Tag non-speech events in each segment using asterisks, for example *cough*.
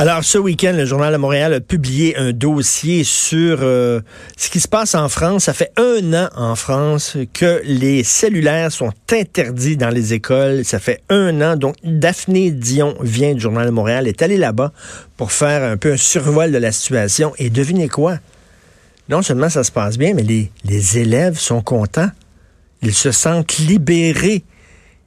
Alors, ce week-end, le Journal de Montréal a publié un dossier sur euh, ce qui se passe en France. Ça fait un an en France que les cellulaires sont interdits dans les écoles. Ça fait un an. Donc, Daphné Dion vient du Journal de Montréal, est allée là-bas pour faire un peu un survol de la situation. Et devinez quoi? Non seulement ça se passe bien, mais les, les élèves sont contents. Ils se sentent libérés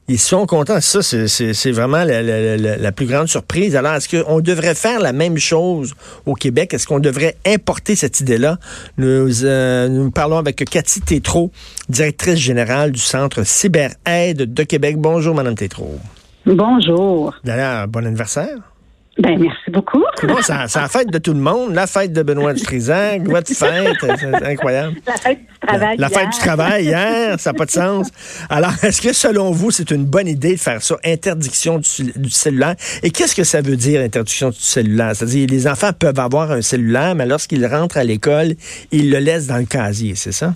ils sont contents. Ça, c'est vraiment la, plus grande surprise. Alors, est-ce qu'on devrait faire la même chose au Québec? Est-ce qu'on devrait importer cette idée-là? Nous, euh, nous parlons avec Cathy Tétrault, directrice générale du Centre CyberAide de Québec. Bonjour, Madame Tétrault. Bonjour. D'ailleurs, bon anniversaire. Ben, merci beaucoup. Bon, c'est la fête de tout le monde, la fête de Benoît Dutrisac, *laughs* votre fête, c'est incroyable. La fête du travail. La, fête du travail hier, ça n'a pas de *laughs* sens. Alors, est-ce que selon vous, c'est une bonne idée de faire ça, interdiction du, cellulaire? Et qu'est-ce que ça veut dire, interdiction du cellulaire? C'est-à-dire, les enfants peuvent avoir un cellulaire, mais lorsqu'ils rentrent à l'école, ils le laissent dans le casier, c'est ça?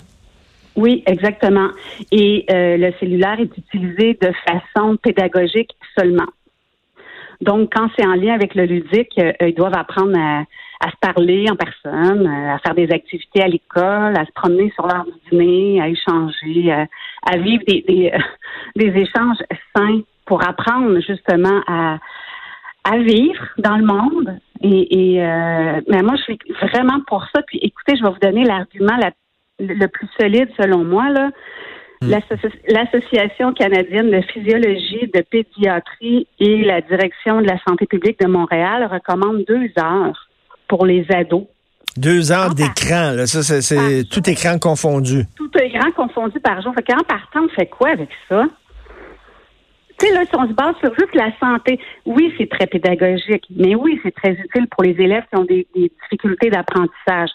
Oui, exactement. Et euh, le cellulaire est utilisé de façon pédagogique seulement. Donc, quand c'est en lien avec le ludique, euh, ils doivent apprendre à, se parler en personne, euh, à faire des activités à l'école, à se promener sur l'heure du dîner, à échanger, euh, à, vivre des, *laughs* échanges sains pour apprendre justement à, vivre dans le monde. Et, et mais moi, je suis vraiment pour ça. Puis écoutez, je vais vous donner l'argument le plus solide selon moi. Là. Mm. L'Association canadienne de physiologie, de pédiatrie et la Direction de la santé publique de Montréal recommandent deux heures pour les ados. Deux heures d'écran, là. Ça, c'est tout écran confondu. Tout écran confondu par jour. Fait qu'en partant, on fait quoi avec ça? Tu sais, là, si on se base sur juste la santé, oui, c'est très pédagogique, mais oui, c'est très utile pour les élèves qui ont des difficultés d'apprentissage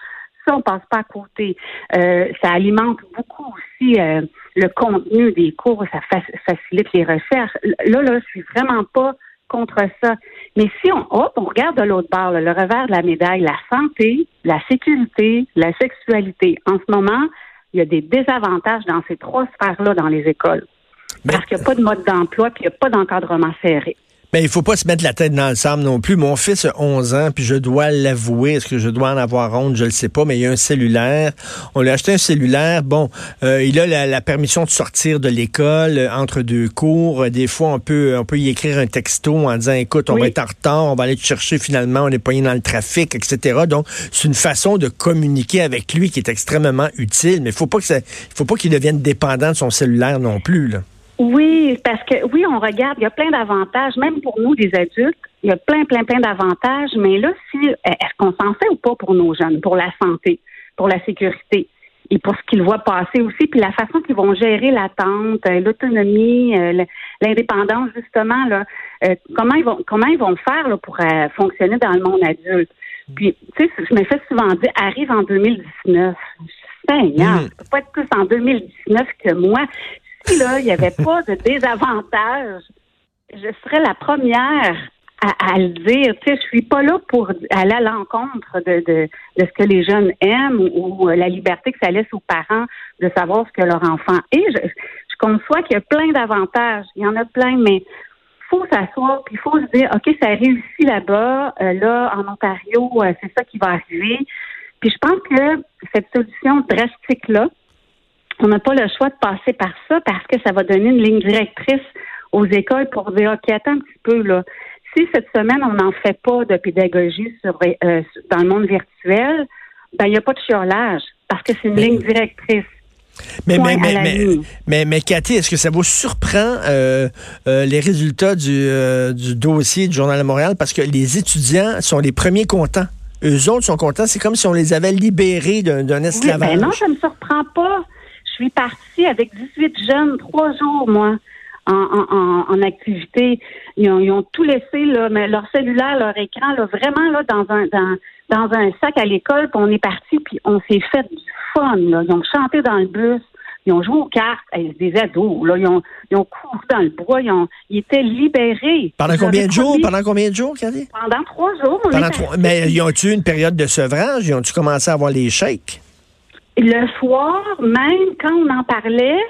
ça, on passe pas à côté. Euh, ça alimente beaucoup aussi euh, le contenu des cours, ça facilite les recherches. Là, là, je suis vraiment pas contre ça. Mais si on, hop, on regarde de l'autre bord, le revers de la médaille, la santé, la sécurité, la sexualité. En ce moment, il y a des désavantages dans ces trois sphères-là dans les écoles. Parce qu'il n'y a pas de mode d'emploi, puis il n'y a pas d'encadrement serré. Mais il faut pas se mettre la tête dans le sable non plus. Mon fils a 11 ans, puis je dois l'avouer. Est-ce que je dois en avoir honte? Je le sais pas, mais il y a un cellulaire. On lui a acheté un cellulaire. Bon, euh, il a la, permission de sortir de l'école euh, entre deux cours. Des fois, on peut, on peut y écrire un texto en disant, écoute, on va être en retard, on va aller te chercher finalement, on est poigné dans le trafic, etc. Donc, c'est une façon de communiquer avec lui qui est extrêmement utile. Mais il faut pas que ça, faut pas qu'il devienne dépendant de son cellulaire non plus, là. Oui, parce que oui, on regarde, il y a plein d'avantages, même pour nous, des adultes, il y a plein, plein, plein d'avantages, mais là, si est-ce qu'on s'en fait ou pas pour nos jeunes, pour la santé, pour la sécurité et pour ce qu'ils voient passer aussi, puis la façon qu'ils vont gérer l'attente, euh, l'autonomie, euh, l'indépendance, justement, là, euh, comment ils vont comment ils vont faire là, pour fonctionner dans le monde adulte? Puis, tu sais, je me fais souvent dire, arrive en 2019. Seigneur, mmh. peut pas être plus en 2019 que moi si là, il n'y avait pas de désavantage, je serais la première à, le dire. Tu sais, je suis pas là pour aller à l'encontre de, de, de, ce que les jeunes aiment ou, la liberté que ça laisse aux parents de savoir ce que leur enfant est. Je, je conçois qu'il y a plein d'avantages. Il y en a plein, mais faut s'asseoir puis il faut se dire ok ça réussit là-bas euh, là en Ontario euh, c'est ça qui va arriver puis je pense que cette solution drastique là on n'a pas le choix de passer par ça parce que ça va donner une ligne directrice aux écoles pour dire, OK, attends un petit peu, là. Si cette semaine, on n'en fait pas de pédagogie sur, euh, dans le monde virtuel, ben, il n'y a pas de chiolage parce que c'est une ligne directrice. Mais, mais, mais, mais, mais, Cathy, est-ce que ça vous surprend euh, euh, les résultats du, du dossier du Journal de Montréal? Parce que les étudiants sont les premiers contents. Eux autres sont contents. C'est comme si on les avait libérés d'un esclavage. Oui, ben non, ça ne me surprend pas. Je suis partie avec 18 jeunes, trois jours, moi, en, en, activité. Ils ont, ils ont, tout laissé, là, mais leur cellulaire, leur écran, là, vraiment là, dans un dans, dans un sac à l'école, puis on est parti, puis on s'est fait du fun. Là. Ils ont chanté dans le bus. Ils ont joué aux cartes, des ados, là, ils ont, ils ont couru dans le bois, ils, ont, ils étaient libérés. Pendant combien de jours? Pendant combien de jours? Pendant trois jours. Pendant trois... Mais ils ont-tu une période de sevrage? Ils ont-tu commencé à avoir les chèques? Le soir, même quand on en parlait,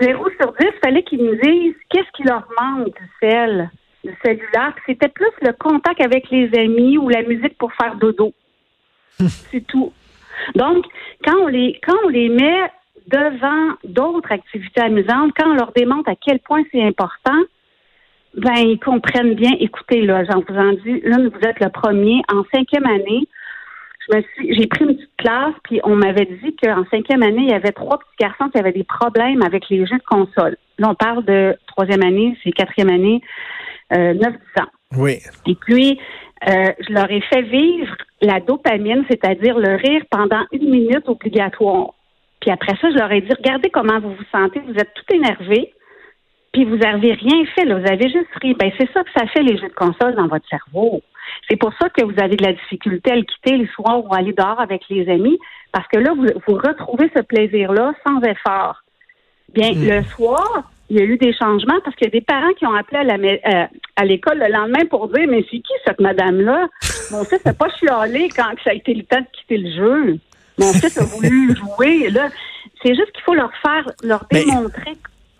zéro sur dix, il fallait qu'ils nous disent qu'est-ce qui leur manque du sel. du cellulaire. C'était plus le contact avec les amis ou la musique pour faire dodo. *laughs* C'est tout. Donc, quand on les quand on les met devant d'autres activités amusantes, quand on leur démontre à quel point c'est important, ben ils comprennent bien. Écoutez, là, j'en vous en dis, là, vous êtes le premier. En cinquième année, je me suis, j'ai pris une petite classe, puis on m'avait dit qu'en cinquième année, il y avait trois petits garçons qui avaient des problèmes avec les jeux de console. Là, on parle de troisième année, c'est quatrième année, euh, 9 ans. Oui. Et puis, euh, je leur ai fait vivre la dopamine, c'est-à-dire le rire pendant une minute obligatoire. Puis après ça, je leur ai dit, regardez comment vous vous sentez, vous êtes tout énervé, puis vous n'avez rien fait, là, vous avez juste ri. Ben, c'est ça que ça fait les jeux de console dans votre cerveau. C'est pour ça que vous avez de la difficulté à le quitter le soir ou aller dehors avec les amis, parce que là, vous, vous retrouvez ce plaisir-là sans effort. Bien, Mm. le soir, il y a eu des changements parce qu'il y a des parents qui ont appelé à la euh, à l'école le lendemain pour dire Mais c'est qui cette madame-là? Mon fils n'a pas chialé quand ça a été le temps de quitter le jeu. Mon fils a voulu jouer. Là, c'est juste qu'il faut leur faire, leur démontrer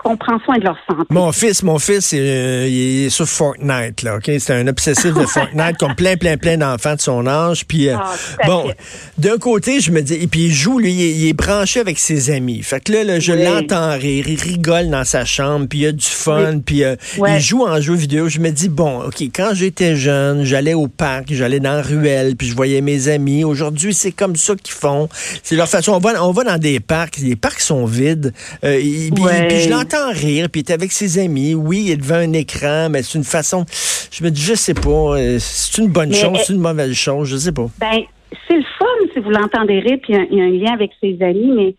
qu'on prend soin de leur santé. Mon fils, mon fils, euh, il est sur Fortnite, là, OK? C'est un obsessif de Fortnite, comme plein, plein, plein d'enfants de son âge. Puis, euh, Ah, bon, d'un côté, je me dis, et puis il joue, lui, il est, il est branché avec ses amis. Fait que là, là, je Oui. l'entends rire, il rigole dans sa chambre, puis il a du fun, puis euh, Ouais. il joue en jeu vidéo. Je me dis, bon, OK, quand j'étais jeune, j'allais au parc, j'allais dans la ruelle, puis je voyais mes amis. Aujourd'hui, c'est comme ça qu'ils font. C'est leur façon. On va, on va dans des parcs, les parcs sont vides, euh, et- puis, Ouais. puis je l'entends rire, puis il est avec ses amis. Oui, il est devant un écran, mais c'est une façon. Je me dis, je sais pas, euh, c'est une bonne Mais, chose, euh, c'est une mauvaise chose, je sais pas. Ben, c'est le fun si vous l'entendez rire, puis il y a- il y, a un lien avec ses amis, mais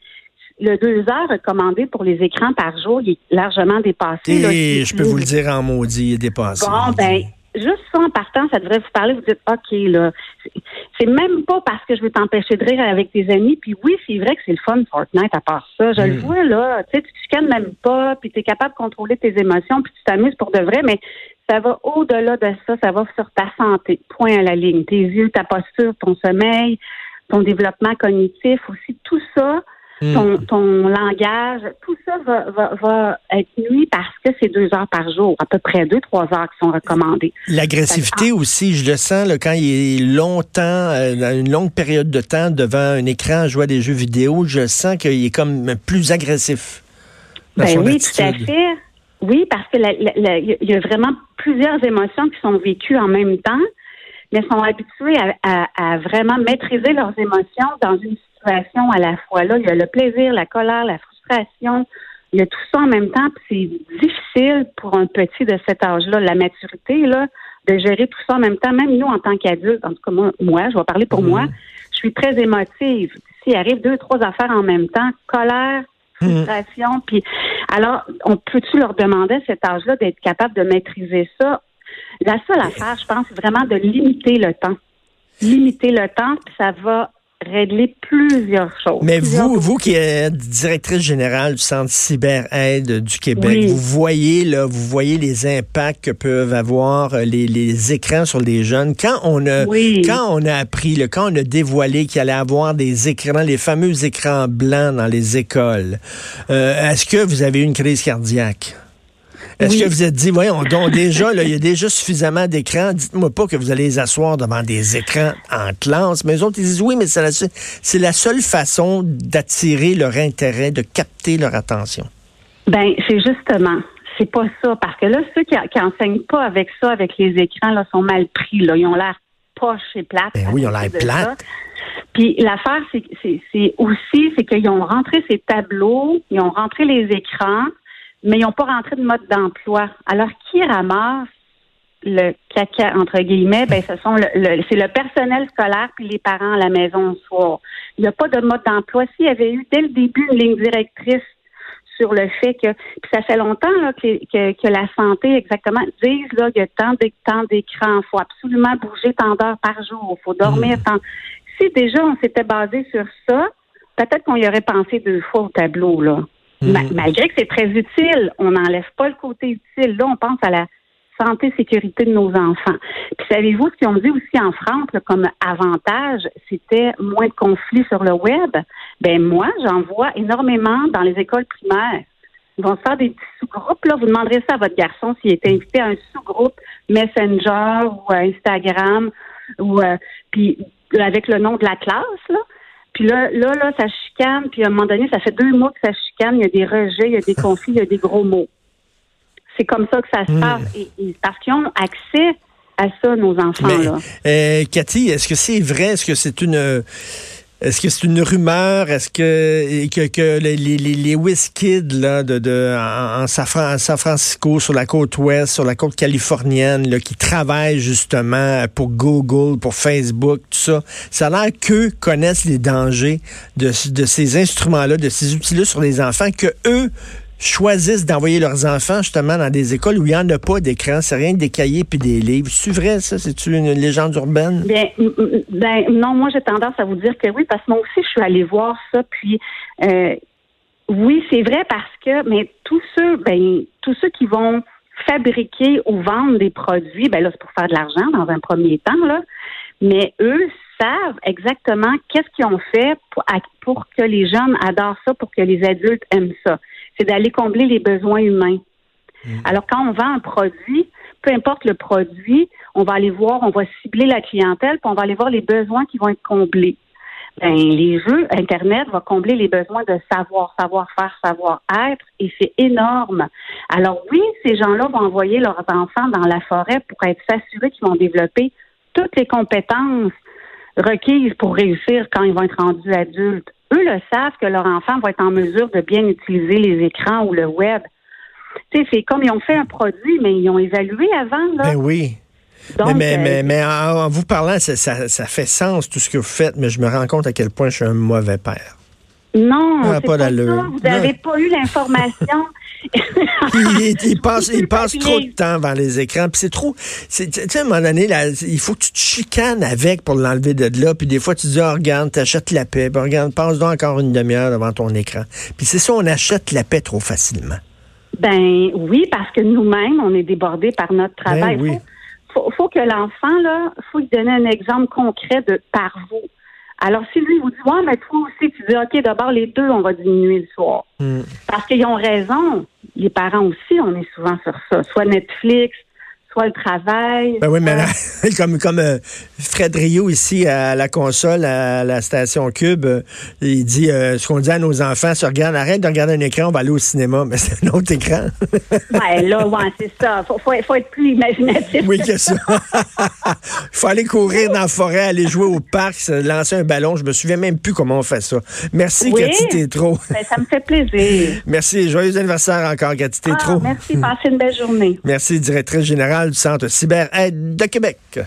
le deux heures recommandé pour les écrans par jour, il est largement dépassé. là. Et Si- je peux vous le dire en maudit, il est dépassé. Bon, ben, juste ça en partant, ça devrait vous parler. Vous dites, OK, là, c'est- même pas parce que je veux t'empêcher de rire avec tes amis. Puis oui, c'est vrai que c'est le fun, Fortnite, à part ça. Je Hmm. le vois, là. Tu sais, tu te scannes même pas, puis tu es capable de contrôler tes émotions, puis tu t'amuses pour de vrai, mais ça va au-delà de ça. Ça va sur ta santé. Point à la ligne. Tes yeux, ta posture, ton sommeil, ton développement cognitif aussi. Tout ça, Hmm. Ton, ton langage, tout ça va, va, va être nuit parce que c'est deux heures par jour, à peu près deux, trois heures qui sont recommandées. L'agressivité aussi, je le sens là, quand il est longtemps, euh, une longue période de temps devant un écran à jouer à des jeux vidéo, je sens qu'il est comme plus agressif. dans Ben son oui, tout à fait. Oui, parce que il y a vraiment plusieurs émotions qui sont vécues en même temps, mais sont habitués à, à- à vraiment maîtriser leurs émotions dans une à la fois. Là, il y a le plaisir, la colère, la frustration. Il y a tout ça en même temps. puis C'est difficile pour un petit de cet âge-là, la maturité, là, de gérer tout ça en même temps. Même nous, en tant qu'adultes, en tout cas moi, moi, je vais parler pour Mhm. moi, je suis très émotive. S'il arrive deux, trois affaires en même temps, colère, Mhm. frustration, puis alors, on peut-tu leur demander à cet âge-là d'être capable de maîtriser ça? La seule affaire, je pense, c'est vraiment de limiter le temps. Limiter le temps, puis ça va régler plusieurs choses. Mais Plusieurs vous, vous qui êtes directrice générale du Centre CyberAide du Québec, Oui. vous voyez là, vous voyez les impacts que peuvent avoir euh, les, les écrans sur les jeunes. Quand on a, Oui. quand on a appris, là, quand on a dévoilé qu'il allait avoir des écrans, les fameux écrans blancs dans les écoles, euh, est-ce que vous avez eu une crise cardiaque? Est-ce Oui. que vous êtes dit, voyons, donc déjà, il y a déjà suffisamment d'écrans. Dites-moi pas que vous allez les asseoir devant des écrans en classe. Mais eux autres, ils disent, oui, mais c'est la, seule- c'est la seule façon d'attirer leur intérêt, de capter leur attention. Ben, c'est justement. C'est pas ça. Parce que là, ceux qui, qui enseignent pas avec ça, avec les écrans, là, sont mal pris. Là. Ils ont l'air poche et plate. Ben oui, ils ont l'air ça. Puis l'affaire, c'est aussi, c'est qu'ils ont rentré ces tableaux, ils ont rentré les écrans, mais ils n'ont pas rentré de mode d'emploi. Alors, qui ramasse le caca, entre guillemets, ben, ce sont le, le- c'est le personnel scolaire puis les parents à la maison le soir. Il n'y a pas de mode d'emploi. S'il y avait eu dès le début une ligne directrice sur le fait que puis ça fait longtemps là, que, que, que la santé exactement disent là qu'il y a tant d'é- tant d'écrans, faut absolument bouger tant d'heures par jour, faut dormir tant. Si déjà on s'était basé sur ça, peut-être qu'on y aurait pensé deux fois au tableau là. Ma- malgré que c'est très utile, on n'enlève pas le côté utile. Là, on pense à la santé sécurité de nos enfants. Puis savez-vous ce qu'ils ont dit aussi en France là, comme avantage, c'était moins de conflits sur le web? Ben moi, j'en vois énormément dans les écoles primaires. Ils vont se faire des petits sous-groupes. Là, vous demanderez ça à votre garçon s'il est invité à un sous-groupe Messenger ou Instagram ou euh, puis avec le nom de la classe. Là. Puis là, là, là, ça chicane. Puis à un moment donné, ça fait deux mois que ça chicane. Il y a des rejets, il y a des *laughs* conflits, il y a des gros mots. C'est comme ça que ça se hmm. passe. Et, parce qu'ils ont accès à ça, nos enfants-là. Euh, Cathy, est-ce que c'est vrai? Est-ce que c'est une est-ce que c'est une rumeur? Est-ce que, les, les, les là, de, de, en, San Francisco, sur la côte ouest, sur la côte californienne, là, qui travaillent justement pour Google, pour Facebook, tout ça, ça a l'air qu'eux connaissent les dangers de, de ces instruments-là, de ces outils-là sur les enfants, que eux choisissent d'envoyer leurs enfants justement dans des écoles où il n'y en a pas d'écran, c'est rien que des cahiers puis des livres. C'est vrai ça? C'est une légende urbaine? Bien, ben, non, moi j'ai tendance à vous dire que oui, parce que moi aussi je suis allée voir ça, puis euh, oui, c'est vrai parce que, mais tous ceux, ben, tous ceux qui vont fabriquer ou vendre des produits, ben là, c'est pour faire de l'argent dans un premier temps, là. Mais eux savent exactement qu'est-ce qu'ils ont fait pour que les jeunes adorent ça, pour que les adultes aiment ça c'est d'aller combler les besoins humains. Mm. Alors, quand on vend un produit, peu importe le produit, on va aller voir, on va cibler la clientèle, puis on va aller voir les besoins qui vont être comblés. Ben, les jeux, Internet va combler les besoins de savoir, savoir-faire, savoir-être, et c'est énorme. Alors oui, ces gens-là vont envoyer leurs enfants dans la forêt pour être s'assurer qu'ils vont développer toutes les compétences requises pour réussir quand ils vont être rendus adultes eux le savent que leur enfant va être en mesure de bien utiliser les écrans ou le web. Tu sais, c'est comme ils ont fait un produit, mais ils ont évalué avant. Là. Ben oui. mais, mais, euh, mais, en, vous parlant, ça, ça, fait sens tout ce que vous faites, mais je me rends compte à quel point je suis un mauvais père. Non, ah, pas, pas ça. Vous n'avez pas eu l'information. *laughs* il, passe, il passe trop de temps devant les écrans. Puis c'est trop. Tu sais, à un moment donné, là, il faut que tu te chicanes avec pour l'enlever de là. Puis des fois, tu dis, oh, regarde, t'achètes la paix. Puis regarde, passe donc encore une demi-heure devant ton écran. Puis c'est ça, on achète la paix trop facilement. Ben oui, parce que nous-mêmes, on est débordés par notre ben travail. Il faut, faut, que l'enfant, là, faut lui donner un exemple concret de par vous. Alors, si lui vous dit, ouais, mais toi aussi, tu dis, OK, d'abord, les deux, on va diminuer le soir. Hmm. Parce qu'ils ont raison. Les parents aussi, on est souvent sur ça. Soit Netflix, le travail. Ben oui, mais *laughs* comme, comme euh, Fred Rio ici à la console, à la station Cube, euh, il dit euh, ce qu'on dit à nos enfants, se regarde, arrête de regarder un écran, on va aller au cinéma, *laughs* mais c'est un autre écran. ben là, ouais, c'est ça. Faut, faut, être plus imaginatif. Oui, que ça. Il *laughs* faut aller courir dans la forêt, aller jouer au parc, lancer un ballon. Je me souviens même plus comment on fait ça. Merci, oui? Cathy Tétro. Ben, ça me fait plaisir. merci. Joyeux anniversaire encore, Cathy Tétro. Ah, merci. Passez une belle journée. Merci, directrice générale du Centre Cyber Aide de Québec.